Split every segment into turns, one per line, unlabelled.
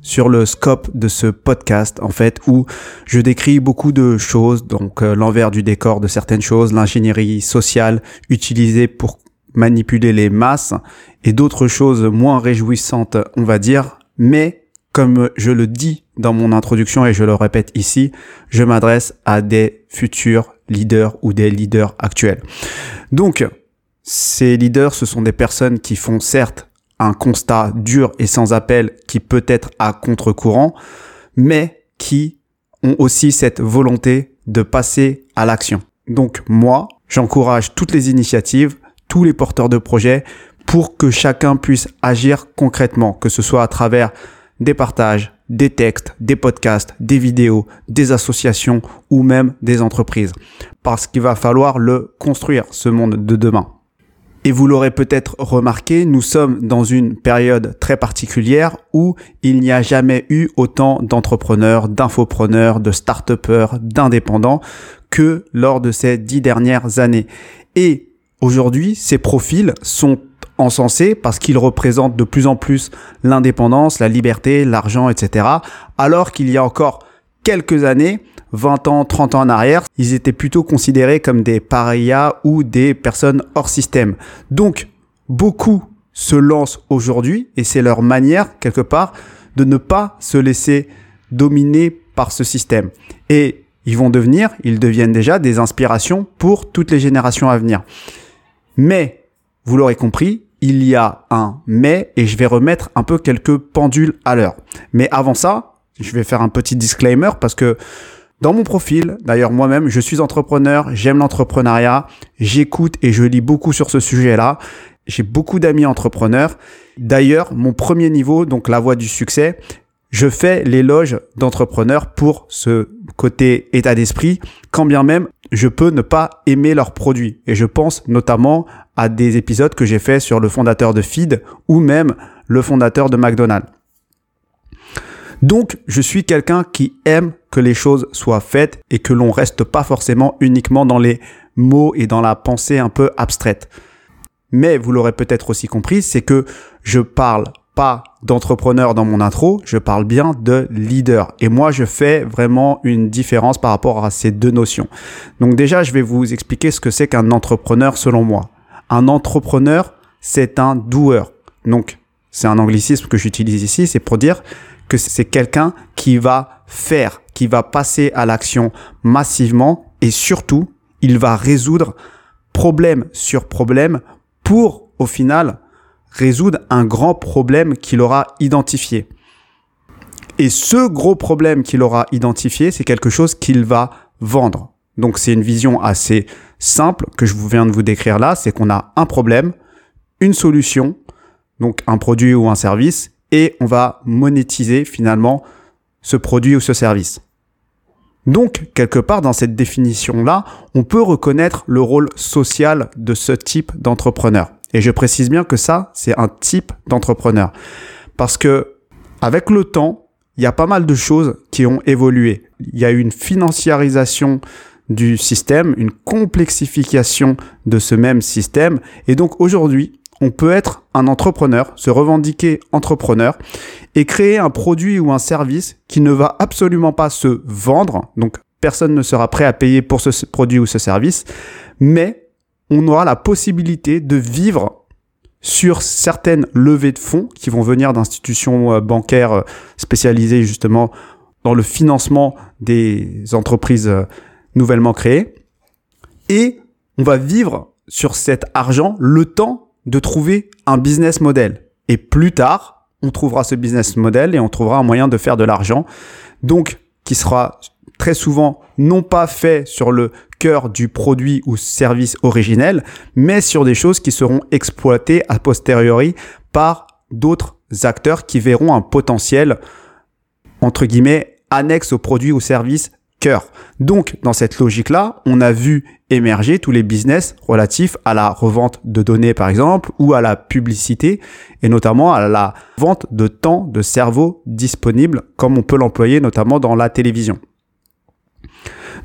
sur le scope de ce podcast en fait où je décris beaucoup de choses donc euh, l'envers du décor de certaines choses l'ingénierie sociale utilisée pour manipuler les masses et d'autres choses moins réjouissantes on va dire. Mais comme je le dis dans mon introduction et je le répète ici je m'adresse à des futurs leaders ou des leaders actuels. Donc ces leaders ce sont des personnes qui font certes un constat dur et sans appel qui peut être à contre-courant, mais qui ont aussi cette volonté de passer à l'action. Donc moi, j'encourage toutes les initiatives, tous les porteurs de projets pour que chacun puisse agir concrètement, que ce soit à travers des partages, des textes, des podcasts, des vidéos, des associations ou même des entreprises. Parce qu'il va falloir le construire, ce monde de demain. Et vous l'aurez peut-être remarqué, nous sommes dans une période très particulière où il n'y a jamais eu autant d'entrepreneurs, d'infopreneurs, de start-upers, d'indépendants que lors de ces dix dernières années. Et aujourd'hui, ces profils sont encensés parce qu'ils représentent de plus en plus l'indépendance, la liberté, l'argent, etc. Alors qu'il y a encore quelques années, 20 ans, 30 ans en arrière, ils étaient plutôt considérés comme des parias ou des personnes hors système. Donc, beaucoup se lancent aujourd'hui et c'est leur manière, quelque part, de ne pas se laisser dominer par ce système. Et ils vont devenir, ils deviennent déjà des inspirations pour toutes les générations à venir. Mais, vous l'aurez compris, il y a un mais et je vais remettre un peu quelques pendules à l'heure. Mais avant ça, je vais faire un petit disclaimer parce que dans mon profil, d'ailleurs moi-même, je suis entrepreneur, j'aime l'entrepreneuriat, j'écoute et je lis beaucoup sur ce sujet-là. J'ai beaucoup d'amis entrepreneurs. D'ailleurs, mon premier niveau, donc la voie du succès, je fais l'éloge d'entrepreneurs pour ce côté état d'esprit, quand bien même je peux ne pas aimer leurs produits. Et je pense notamment à des épisodes que j'ai fait sur le fondateur de Feed ou même le fondateur de McDonald's. Donc, je suis quelqu'un qui aime que les choses soient faites et que l'on reste pas forcément uniquement dans les mots et dans la pensée un peu abstraite. Mais vous l'aurez peut-être aussi compris, c'est que je parle pas d'entrepreneur dans mon intro, je parle bien de leader. Et moi, je fais vraiment une différence par rapport à ces deux notions. Donc déjà, je vais vous expliquer ce que c'est qu'un entrepreneur selon moi. Un entrepreneur, c'est un doueur. Donc, c'est un anglicisme que j'utilise ici, c'est pour dire que c'est quelqu'un qui va faire, qui va passer à l'action massivement et surtout, il va résoudre problème sur problème pour, au final, résoudre un grand problème qu'il aura identifié. Et ce gros problème qu'il aura identifié, c'est quelque chose qu'il va vendre. Donc c'est une vision assez simple que je viens de vous décrire là, c'est qu'on a un problème, une solution, donc un produit ou un service, et on va monétiser finalement ce produit ou ce service. Donc, quelque part dans cette définition-là, on peut reconnaître le rôle social de ce type d'entrepreneur. Et je précise bien que ça, c'est un type d'entrepreneur. Parce que, avec le temps, il y a pas mal de choses qui ont évolué. Il y a eu une financiarisation du système, une complexification de ce même système. Et donc aujourd'hui, on peut être un entrepreneur, se revendiquer entrepreneur et créer un produit ou un service qui ne va absolument pas se vendre. Donc, personne ne sera prêt à payer pour ce produit ou ce service, mais on aura la possibilité de vivre sur certaines levées de fonds qui vont venir d'institutions euh, bancaires euh, spécialisées justement dans le financement des entreprises euh, nouvellement créées. Et on va vivre sur cet argent le temps de trouver un business model. Et plus tard, on trouvera ce business model et on trouvera un moyen de faire de l'argent. Donc, qui sera très souvent non pas fait sur le cœur du produit ou service originel, mais sur des choses qui seront exploitées a posteriori par d'autres acteurs qui verront un potentiel, entre guillemets, annexe au produit ou service Donc, dans cette logique-là, on a vu émerger tous les business relatifs à la revente de données, par exemple, ou à la publicité, et notamment à la vente de temps de cerveau disponible, comme on peut l'employer notamment dans la télévision.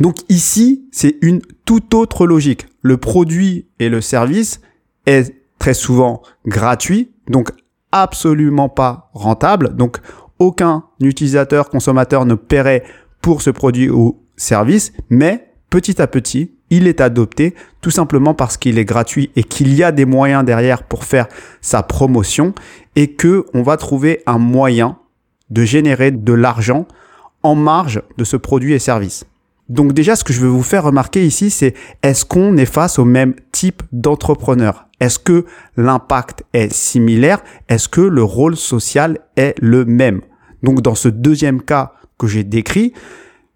Donc ici, c'est une toute autre logique. Le produit et le service est très souvent gratuit, donc absolument pas rentable. Donc aucun utilisateur, consommateur ne paierait pour ce produit ou service, mais petit à petit, il est adopté tout simplement parce qu'il est gratuit et qu'il y a des moyens derrière pour faire sa promotion et que on va trouver un moyen de générer de l'argent en marge de ce produit et service. Donc déjà, ce que je veux vous faire remarquer ici, c'est est-ce qu'on est face au même type d'entrepreneur? Est-ce que l'impact est similaire? Est-ce que le rôle social est le même? Donc dans ce deuxième cas que j'ai décrit,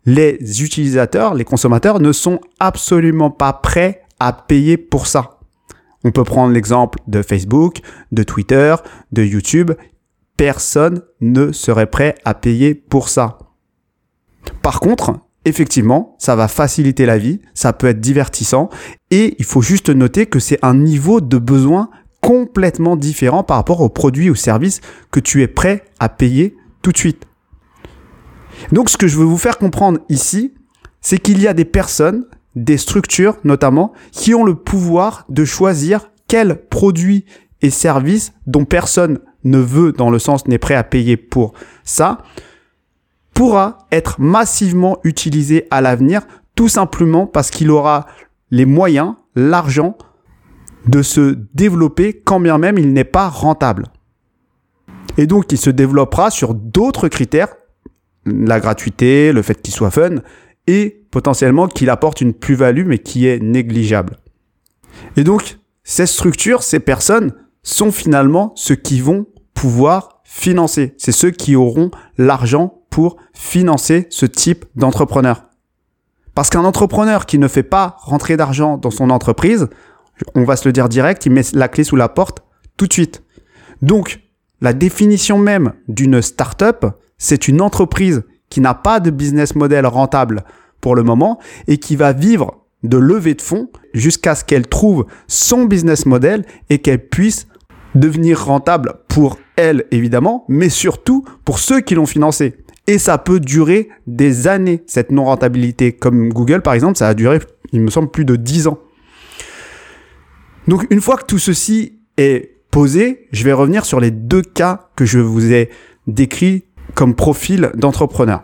les utilisateurs, les consommateurs ne sont absolument pas prêts à payer pour ça. On peut prendre l'exemple de Facebook, de Twitter, de YouTube. Personne ne serait prêt à payer pour ça. Par contre, effectivement, ça va faciliter la vie, ça peut être divertissant, et il faut juste noter que c'est un niveau de besoin complètement différent par rapport aux produits ou services que tu es prêt à payer de suite. Donc ce que je veux vous faire comprendre ici, c'est qu'il y a des personnes, des structures notamment, qui ont le pouvoir de choisir quels produits et services dont personne ne veut, dans le sens n'est prêt à payer pour ça, pourra être massivement utilisé à l'avenir, tout simplement parce qu'il aura les moyens, l'argent de se développer quand bien même il n'est pas rentable. Et donc il se développera sur d'autres critères, la gratuité, le fait qu'il soit fun, et potentiellement qu'il apporte une plus-value mais qui est négligeable. Et donc ces structures, ces personnes sont finalement ceux qui vont pouvoir financer. C'est ceux qui auront l'argent pour financer ce type d'entrepreneur. Parce qu'un entrepreneur qui ne fait pas rentrer d'argent dans son entreprise, on va se le dire direct, il met la clé sous la porte tout de suite. Donc, la définition même d'une startup, c'est une entreprise qui n'a pas de business model rentable pour le moment et qui va vivre de levée de fonds jusqu'à ce qu'elle trouve son business model et qu'elle puisse devenir rentable pour elle évidemment, mais surtout pour ceux qui l'ont financé. Et ça peut durer des années, cette non-rentabilité. Comme Google, par exemple, ça a duré, il me semble, plus de 10 ans. Donc, une fois que tout ceci est posé, je vais revenir sur les deux cas que je vous ai décrits comme profil d'entrepreneur.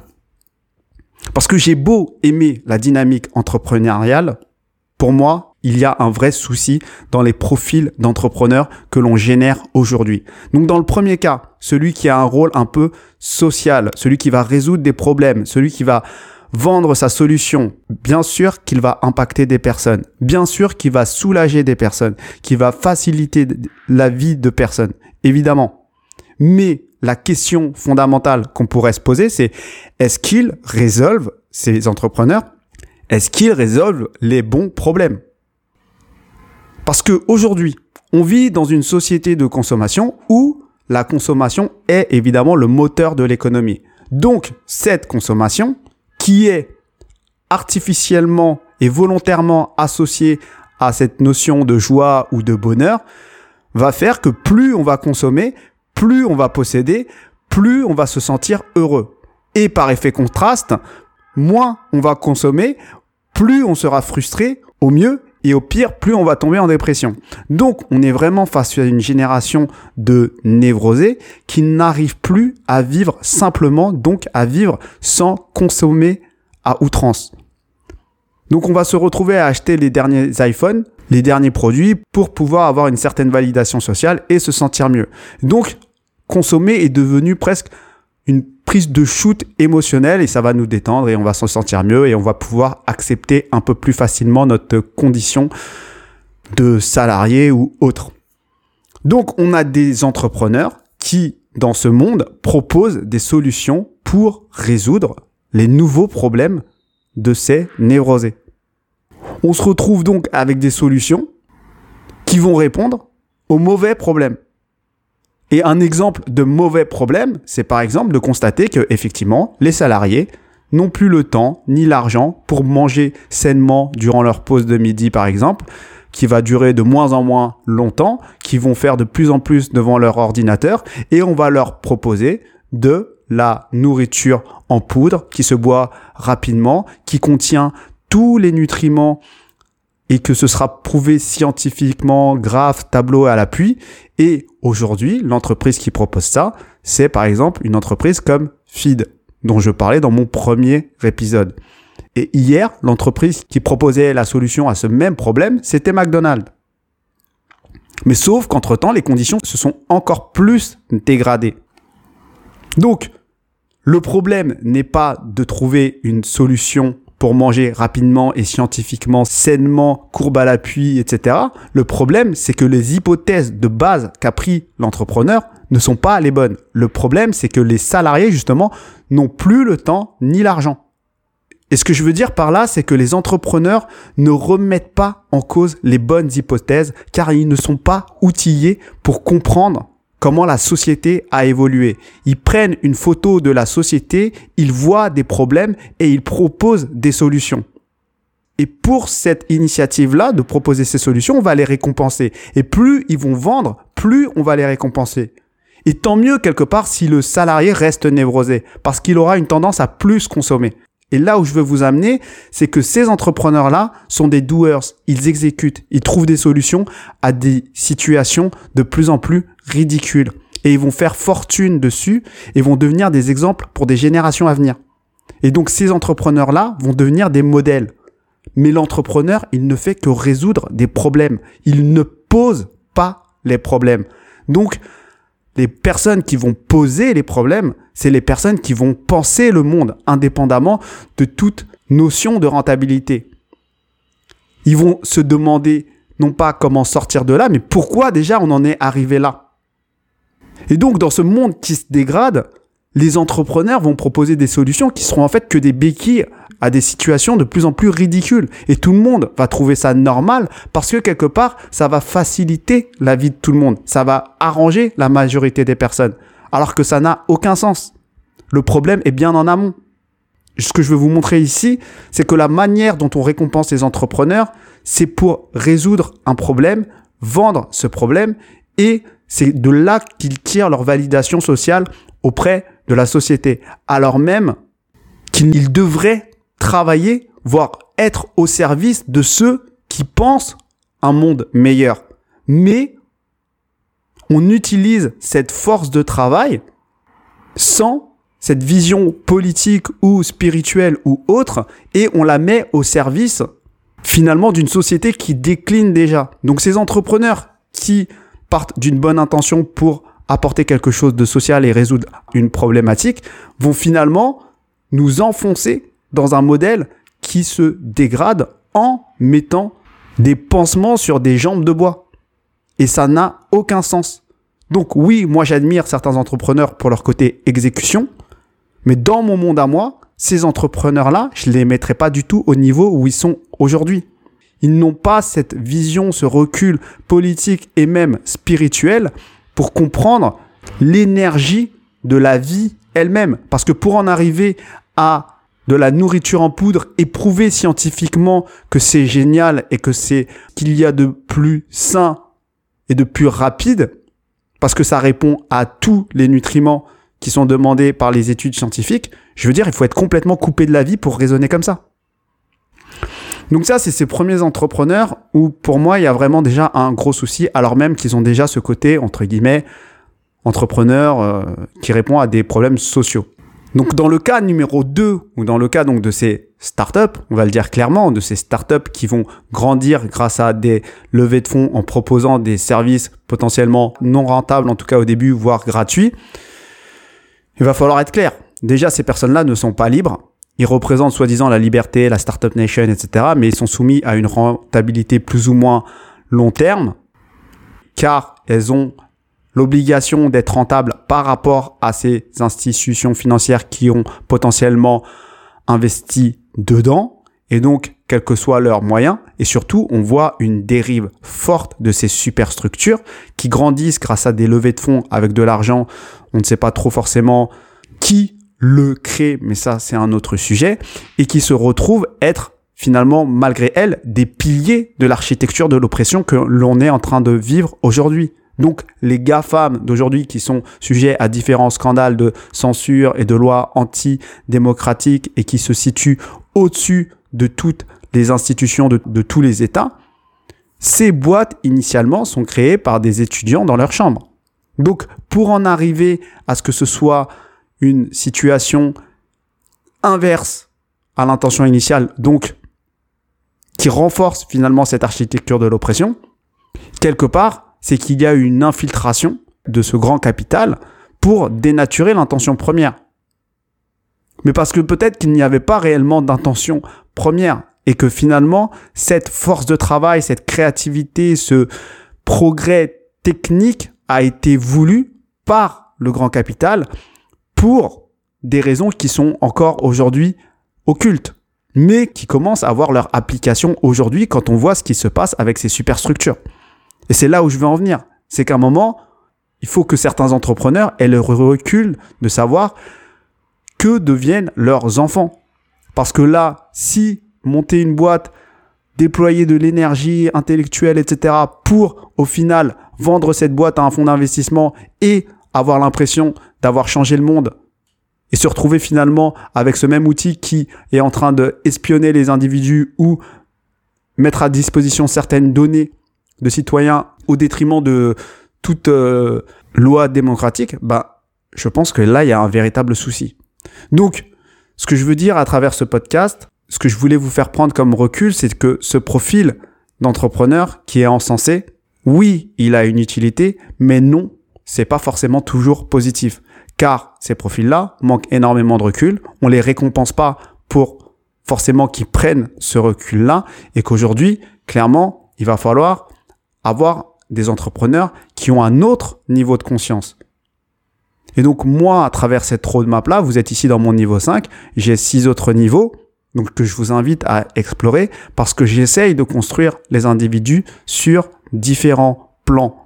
Parce que j'ai beau aimer la dynamique entrepreneuriale, pour moi, il y a un vrai souci dans les profils d'entrepreneurs que l'on génère aujourd'hui. Donc dans le premier cas, celui qui a un rôle un peu social, celui qui va résoudre des problèmes, celui qui va vendre sa solution, bien sûr qu'il va impacter des personnes, bien sûr qu'il va soulager des personnes, qu'il va faciliter la vie de personnes, évidemment. Mais la question fondamentale qu'on pourrait se poser, c'est est-ce qu'ils résolvent, ces entrepreneurs, est-ce qu'ils résolvent les bons problèmes? Parce que aujourd'hui, on vit dans une société de consommation où la consommation est évidemment le moteur de l'économie. Donc, cette consommation, qui est artificiellement et volontairement associée à cette notion de joie ou de bonheur, va faire que plus on va consommer, plus on va posséder, plus on va se sentir heureux. Et par effet contraste, moins on va consommer, plus on sera frustré, au mieux, et au pire, plus on va tomber en dépression. Donc, on est vraiment face à une génération de névrosés qui n'arrivent plus à vivre simplement, donc à vivre sans consommer à outrance. Donc, on va se retrouver à acheter les derniers iPhones, les derniers produits pour pouvoir avoir une certaine validation sociale et se sentir mieux. Donc, consommer est devenu presque une de shoot émotionnelle et ça va nous détendre et on va s'en sentir mieux et on va pouvoir accepter un peu plus facilement notre condition de salarié ou autre. Donc on a des entrepreneurs qui, dans ce monde, proposent des solutions pour résoudre les nouveaux problèmes de ces névrosés. On se retrouve donc avec des solutions qui vont répondre aux mauvais problèmes. Et un exemple de mauvais problème, c'est par exemple de constater que effectivement, les salariés n'ont plus le temps ni l'argent pour manger sainement durant leur pause de midi par exemple, qui va durer de moins en moins longtemps, qui vont faire de plus en plus devant leur ordinateur et on va leur proposer de la nourriture en poudre qui se boit rapidement, qui contient tous les nutriments et que ce sera prouvé scientifiquement, grave, tableau à l'appui. Et aujourd'hui, l'entreprise qui propose ça, c'est par exemple une entreprise comme Feed, dont je parlais dans mon premier épisode. Et hier, l'entreprise qui proposait la solution à ce même problème, c'était McDonald's. Mais sauf qu'entre-temps, les conditions se sont encore plus dégradées. Donc, le problème n'est pas de trouver une solution pour manger rapidement et scientifiquement, sainement, courbe à l'appui, etc. Le problème, c'est que les hypothèses de base qu'a pris l'entrepreneur ne sont pas les bonnes. Le problème, c'est que les salariés, justement, n'ont plus le temps ni l'argent. Et ce que je veux dire par là, c'est que les entrepreneurs ne remettent pas en cause les bonnes hypothèses car ils ne sont pas outillés pour comprendre comment la société a évolué. Ils prennent une photo de la société, ils voient des problèmes et ils proposent des solutions. Et pour cette initiative-là, de proposer ces solutions, on va les récompenser. Et plus ils vont vendre, plus on va les récompenser. Et tant mieux quelque part si le salarié reste névrosé, parce qu'il aura une tendance à plus consommer. Et là où je veux vous amener, c'est que ces entrepreneurs-là sont des doers. Ils exécutent, ils trouvent des solutions à des situations de plus en plus ridicules. Et ils vont faire fortune dessus et vont devenir des exemples pour des générations à venir. Et donc ces entrepreneurs-là vont devenir des modèles. Mais l'entrepreneur, il ne fait que résoudre des problèmes. Il ne pose pas les problèmes. Donc, les personnes qui vont poser les problèmes, c'est les personnes qui vont penser le monde indépendamment de toute notion de rentabilité. Ils vont se demander non pas comment sortir de là, mais pourquoi déjà on en est arrivé là. Et donc dans ce monde qui se dégrade, les entrepreneurs vont proposer des solutions qui seront en fait que des béquilles à des situations de plus en plus ridicules. Et tout le monde va trouver ça normal parce que quelque part, ça va faciliter la vie de tout le monde. Ça va arranger la majorité des personnes. Alors que ça n'a aucun sens. Le problème est bien en amont. Ce que je veux vous montrer ici, c'est que la manière dont on récompense les entrepreneurs, c'est pour résoudre un problème, vendre ce problème, et c'est de là qu'ils tirent leur validation sociale auprès de la société, alors même qu'ils devraient travailler, voire être au service de ceux qui pensent un monde meilleur. Mais on utilise cette force de travail sans cette vision politique ou spirituelle ou autre et on la met au service finalement d'une société qui décline déjà. Donc ces entrepreneurs qui partent d'une bonne intention pour apporter quelque chose de social et résoudre une problématique vont finalement nous enfoncer dans un modèle qui se dégrade en mettant des pansements sur des jambes de bois. Et ça n'a aucun sens. Donc oui, moi j'admire certains entrepreneurs pour leur côté exécution, mais dans mon monde à moi, ces entrepreneurs-là, je ne les mettrai pas du tout au niveau où ils sont aujourd'hui. Ils n'ont pas cette vision, ce recul politique et même spirituel pour comprendre l'énergie de la vie elle-même. Parce que pour en arriver à de la nourriture en poudre et prouver scientifiquement que c'est génial et que c'est qu'il y a de plus sain et de plus rapide parce que ça répond à tous les nutriments qui sont demandés par les études scientifiques. Je veux dire, il faut être complètement coupé de la vie pour raisonner comme ça. Donc ça, c'est ces premiers entrepreneurs où pour moi, il y a vraiment déjà un gros souci, alors même qu'ils ont déjà ce côté, entre guillemets, entrepreneur euh, qui répond à des problèmes sociaux. Donc dans le cas numéro 2 ou dans le cas donc de ces startups, on va le dire clairement, de ces startups qui vont grandir grâce à des levées de fonds en proposant des services potentiellement non rentables en tout cas au début voire gratuits. Il va falloir être clair. Déjà ces personnes-là ne sont pas libres. Ils représentent soi-disant la liberté, la startup nation, etc. Mais ils sont soumis à une rentabilité plus ou moins long terme car elles ont l'obligation d'être rentable par rapport à ces institutions financières qui ont potentiellement investi dedans et donc quels que soient leurs moyens et surtout on voit une dérive forte de ces superstructures qui grandissent grâce à des levées de fonds avec de l'argent on ne sait pas trop forcément qui le créent, mais ça c'est un autre sujet, et qui se retrouvent être finalement, malgré elles, des piliers de l'architecture de l'oppression que l'on est en train de vivre aujourd'hui. Donc les GAFAM d'aujourd'hui qui sont sujets à différents scandales de censure et de lois anti-démocratiques et qui se situent au-dessus de toutes les institutions de, tous les États, ces boîtes initialement sont créées par des étudiants dans leur chambre. Donc pour en arriver à ce que ce soit une situation inverse à l'intention initiale, donc qui renforce finalement cette architecture de l'oppression, quelque part, c'est qu'il y a une infiltration de ce grand capital pour dénaturer l'intention première. Mais parce que peut-être qu'il n'y avait pas réellement d'intention première et que finalement, cette force de travail, cette créativité, ce progrès technique a été voulu par le grand capital pour des raisons qui sont encore aujourd'hui occultes, mais qui commencent à avoir leur application aujourd'hui quand on voit ce qui se passe avec ces superstructures. Et c'est là où je veux en venir. C'est qu'à un moment, il faut que certains entrepreneurs aient le recul de savoir que deviennent leurs enfants. Parce que là, si monter une boîte, déployer de l'énergie intellectuelle, etc., pour au final vendre cette boîte à un fonds d'investissement et avoir l'impression d'avoir changé le monde et se retrouver finalement avec ce même outil qui est en train de espionner les individus ou mettre à disposition certaines données de citoyens au détriment de toute euh, loi démocratique, bah, je pense que là, il y a un véritable souci. Donc, ce que je veux dire à travers ce podcast, ce que je voulais vous faire prendre comme recul, c'est que ce profil d'entrepreneur qui est encensé, oui, il a une utilité, mais non, c'est pas forcément toujours positif. Car ces profils-là manquent énormément de recul. On les récompense pas pour forcément qu'ils prennent ce recul-là et qu'aujourd'hui, clairement, il va falloir avoir des entrepreneurs qui ont un autre niveau de conscience. Et donc, moi, à travers cette roadmap-là, vous êtes ici dans mon niveau 5, j'ai six autres niveaux, que je vous invite à explorer parce que j'essaye de construire les individus sur différents plans.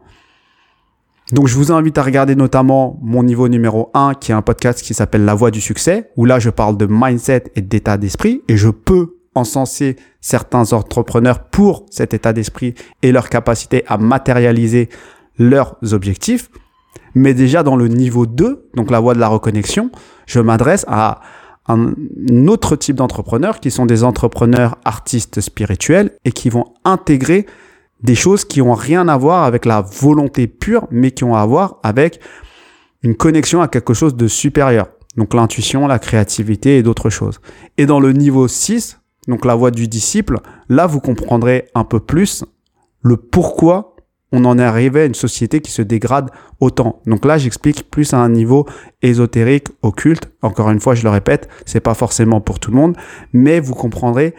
Donc je vous invite à regarder notamment mon niveau numéro 1 qui est un podcast qui s'appelle La Voix du succès où là je parle de mindset et d'état d'esprit et je peux encenser certains entrepreneurs pour cet état d'esprit et leur capacité à matérialiser leurs objectifs. Mais déjà dans le niveau 2, donc la voie de la reconnexion, je m'adresse à un autre type d'entrepreneurs qui sont des entrepreneurs artistes spirituels et qui vont intégrer des choses qui ont rien à voir avec la volonté pure, mais qui ont à voir avec une connexion à quelque chose de supérieur. Donc l'intuition, la créativité et d'autres choses. Et dans le niveau 6, donc la voie du disciple, là vous comprendrez un peu plus le pourquoi on en est arrivé à une société qui se dégrade autant. Donc là, j'explique plus à un niveau ésotérique, occulte. Encore une fois, je le répète, c'est pas forcément pour tout le monde, mais vous comprendrez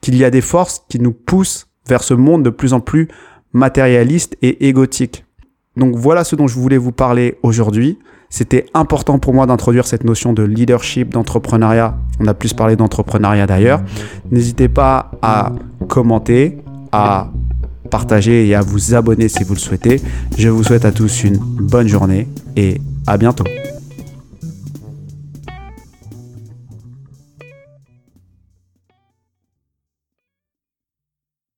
qu'il y a des forces qui nous poussent vers ce monde de plus en plus matérialiste et égotique. Donc voilà ce dont je voulais vous parler aujourd'hui. C'était important pour moi d'introduire cette notion de leadership, d'entrepreneuriat. On a plus parlé d'entrepreneuriat d'ailleurs. N'hésitez pas à commenter, à partager et à vous abonner si vous le souhaitez. Je vous souhaite à tous une bonne journée et à bientôt.